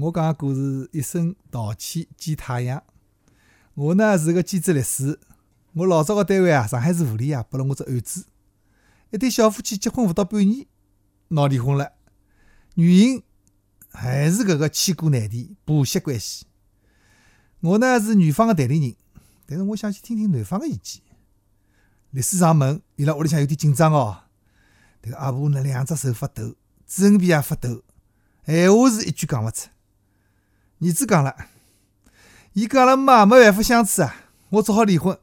我讲个故事一声稻歉见太阳。我呢是个兼职律师，我老早个单位啊，上海市妇联啊，拨了我只案子，一对小夫妻结婚勿到半年，闹离婚了，原因还是搿个千古难题婆媳关系。我呢是女方个代理人，但是我想去听听男方个意见。律师上门，伊拉屋里向有点紧张哦。迭个阿婆呢，两只手发抖，嘴皮也发抖，闲话是一句讲勿出。儿子讲了，伊跟阿拉妈没办法相处啊，我只好离婚。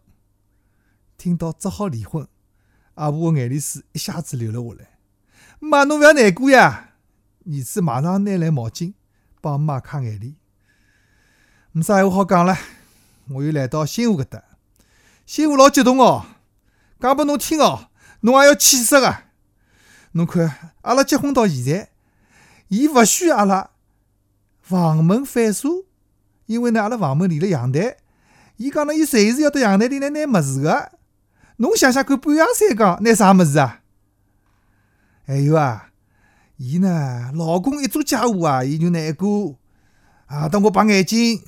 听到只好离婚，阿婆个眼泪水一下子流了下来。妈，侬勿要难过呀！儿子马上拿来毛巾帮妈擦眼泪。没啥闲话好讲了，我又来到新妇搿搭，新妇老激动哦，讲拨侬听哦，侬也要气死个。侬看，阿拉结婚到现在，伊勿许阿拉房门反锁，因为呢，阿拉房门连了阳台。伊讲呢，伊随时要到阳台里来拿物事个。侬想想看，半夜三更拿啥物事啊？还有啊，伊呢，老公一做家务啊，伊就难过啊，等我拔眼睛。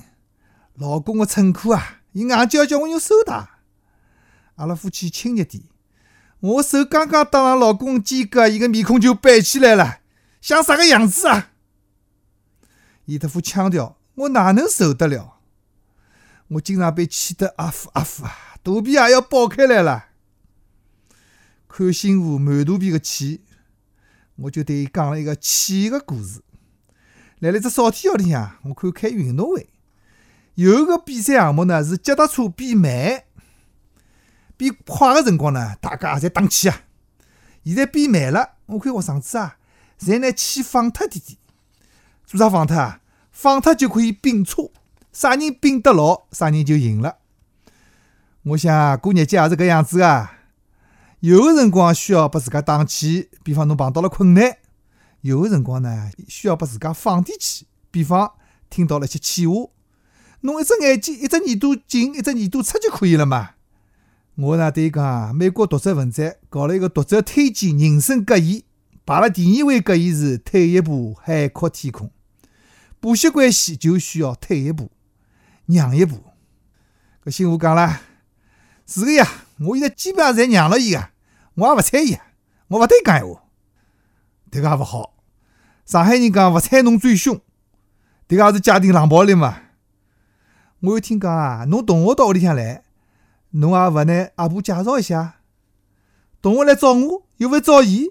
老公个衬裤啊，伊硬叫叫我用手汏。阿拉夫妻亲热点。我手刚刚搭上老公肩胛，伊个面孔就板起来了，像啥个样子啊？伊这副腔调，我哪能受得了？我经常被气得阿呼阿呼啊，肚皮也要爆开来了。看新妇满肚皮个气，我就对伊讲了一个气个故事。来了只少天校里向，我看开运动会，有个比赛项目呢是脚踏车比慢。比快个辰光呢，大家也侪打气啊！现在变慢了，我看学生子啊，侪拿气放脱点点。做啥放脱啊？放脱就可以并车，啥人并得牢，啥人就赢了。我想过日节也是搿样子啊。有个辰光需要拨自家打气，比方侬碰到了困难；有个辰光呢，需要拨自家放点气，比方听到了一些气话。侬一只眼睛，一只耳朵进，一只耳朵出就可以了嘛。我呢，对伊讲，美国读者文摘搞了一个读者推荐人生格言，排了第二位格言是“退一步，海阔天空”。婆媳关系就需要退一步，让一步。搿新妇讲了，是个呀，我现在基本上侪让了伊个，我也勿睬伊，我勿对伊讲闲话。迭个也勿好，上海人讲勿睬侬最凶，迭个也是家庭冷暴力嘛。我又听讲啊，侬同学到屋里向来。侬也勿拿阿婆介绍一下，同学来找我，又勿找伊，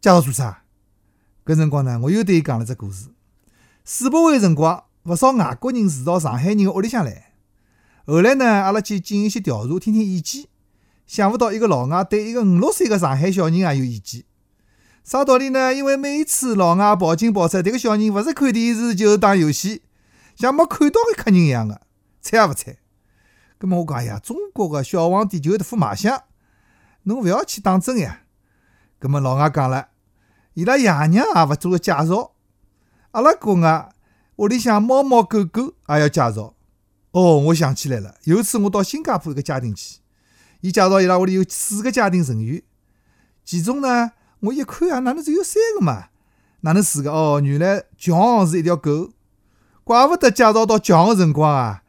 介绍做啥？搿辰光呢，我又对伊讲了只故事。世博会辰光，勿少外国人住到上海人个屋里向来。后来呢，阿拉去进行一些调查，听听意见。想勿到一个老外对一个五六岁个上海小人也有意见。啥道理呢？因为每一次老外跑进跑出，迭个小人勿是看电视就是打游戏，像没看到个客人一样个，睬也勿睬。咁么我讲呀，中国个小皇帝就有得副卖相，侬勿要去当真呀。咁么老外讲了，伊拉爷娘也勿做个介绍，阿拉国外屋里向猫猫狗狗也要介绍。哦，我想起来了，有一次我到新加坡一个家庭去，伊介绍伊拉屋里有四个家庭成员，其中呢，我一看啊，哪能只有三个嘛？哪能四个？哦，原来强是一条狗，怪勿得介绍到强个辰光啊。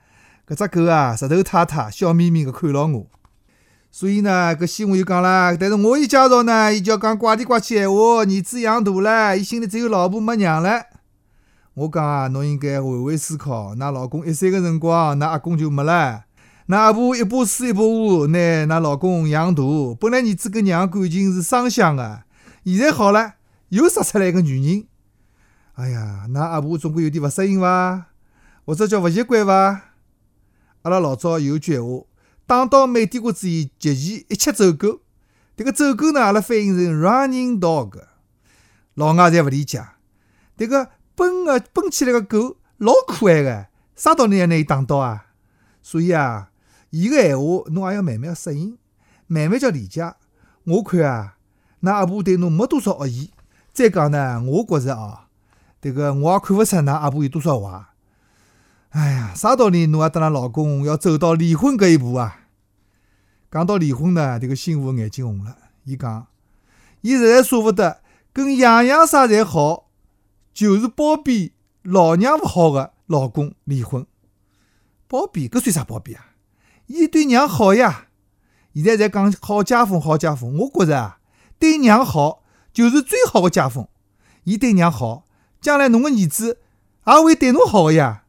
搿只狗啊，石头太太，笑眯眯个看牢我。所以呢，搿新闻又讲了，但是我一介绍呢，伊就要讲怪里怪气闲话。儿子养大了，伊心里只有老婆没娘了。我讲啊，侬应该换位思考。㑚老公一岁个辰光，㑚阿公就没了。㑚阿婆一把水一把碗，拿㑚老公养大。本来儿子跟娘感情是双向个，现在好了，又杀出来一个女人。哎呀，㑚阿婆总归有点勿适应伐？或者叫勿习惯伐？阿拉老早有句闲话，打到美帝国主义极其，一切走狗。迭个走狗呢，阿拉翻译成 running dog。老外侪勿理解，迭个奔个奔起来个狗老可爱个，啥道理要拿伊打到啊？所以啊，伊个闲话侬也要慢慢适应，慢慢叫理解。我看啊，㑚阿婆对侬没多少恶意。再讲呢，我觉着啊，迭个我也看勿出㑚阿婆有多少坏。哎呀，啥道理？侬也搭㑚老公要走到离婚搿一步啊？讲到离婚呢，迭个新妇眼睛红了。伊讲，伊实在舍勿得，跟爷娘啥侪好，就是包庇老娘勿好个老公离婚。包庇搿算啥包庇啊？伊对娘好呀。现在在讲好家风，好家风。我觉着啊，对娘好就是最好的家风。伊对娘好，将来侬个儿子也会对侬好个呀。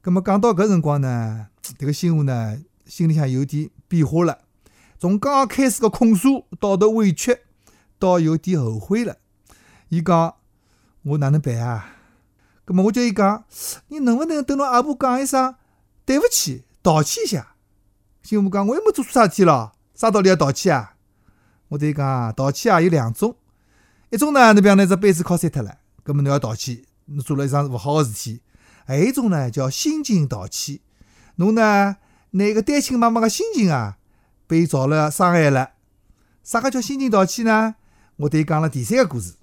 葛末讲到搿辰光呢，迭个新妇呢，心里向有点变化了。从刚刚开始个控诉，到头委屈，到有点后悔了。伊讲：“我哪能办啊？”葛末我叫伊讲：“你能勿能等侬阿婆讲一声对勿起，道歉一下？”新妇讲：“我又没做错啥事体咯，啥道理要道歉啊？”我对伊讲：“道歉啊，有两种。”一种呢，侬比方拿只杯子敲碎脱了，搿么侬要道歉，侬做了一桩勿好个事体。还有一种呢，叫心情道歉。侬呢，拿一个单亲妈妈个心情啊，被遭了伤害了。啥个叫心情道歉呢？我对伊讲了第三个故事。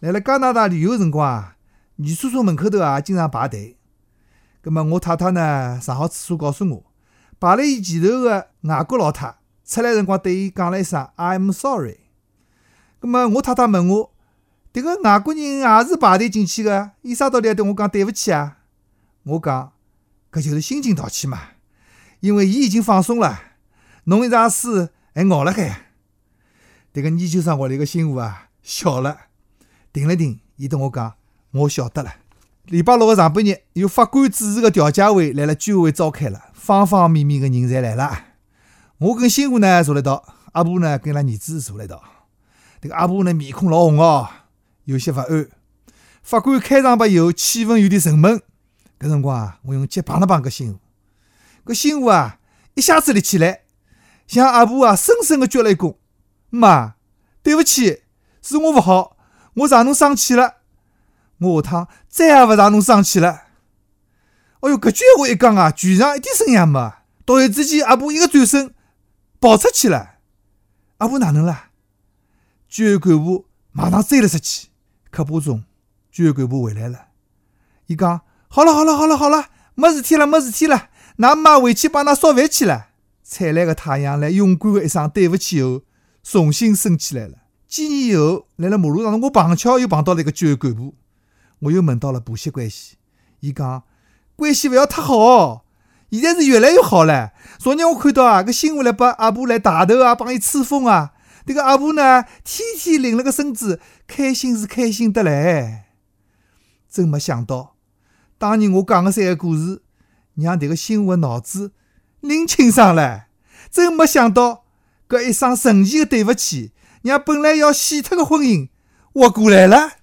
来了加拿大旅游辰光啊，女厕所门口头啊，经常排队。葛么我太太呢，上好厕所告诉我，排辣伊前头个外国老太出来辰光对伊讲了一声 “I'm sorry”。咁么，我太太问我，迭个外国人也是排队进去个，伊啥道理要对我讲对勿起啊？我讲，搿就是心情道歉嘛，因为伊已经放松了，侬一场事还熬辣海。迭个研究生屋里个新妇啊，笑了，停了停，伊对我讲，我晓得了。礼拜六个上半日，由法官主持个调解会来了居委会召开了，方方面面个人侪来了。我跟新妇呢坐辣一道，阿婆呢跟伊拉儿子坐辣一道。迭个阿婆呢，面孔老红哦，有些勿安。法官开场白以后，气氛有点沉闷。搿辰光啊，我用脚碰了碰搿新妇，搿新妇啊，一下子立起来，向阿婆啊深深个鞠了一躬。妈，对勿起，是我勿好，我让侬生气了。我下趟再也勿让侬生气了。哎哟，搿句闲话一讲啊，全场一点声音也没。突然之间，阿婆一个转身跑出去了。阿婆哪能了？居委干部马上追了出去，刻巴中，居委干部回来了。伊讲：“好了，好了，好了，好了，没事体了，没事体了。㑚妈回去帮㑚烧饭去了。”灿烂个太阳来勇敢个一声对勿起后，重新升起来了。几年以后，辣辣马路上，我碰巧又碰到了一个居委干部，我又问到了婆媳关系。伊讲：“关系勿要太好，现在是越来越好了。昨日我看到啊，搿新妇来拨阿婆来抬头啊，帮伊吹风啊。”这个阿婆呢，天天领了个孙子，开心是开心得来。真没想到，当年我讲的三个故事，让迭个新妇脑子拎清爽了。真没想到，搿一声神奇的对不起，让本来要死脱的婚姻活过来了。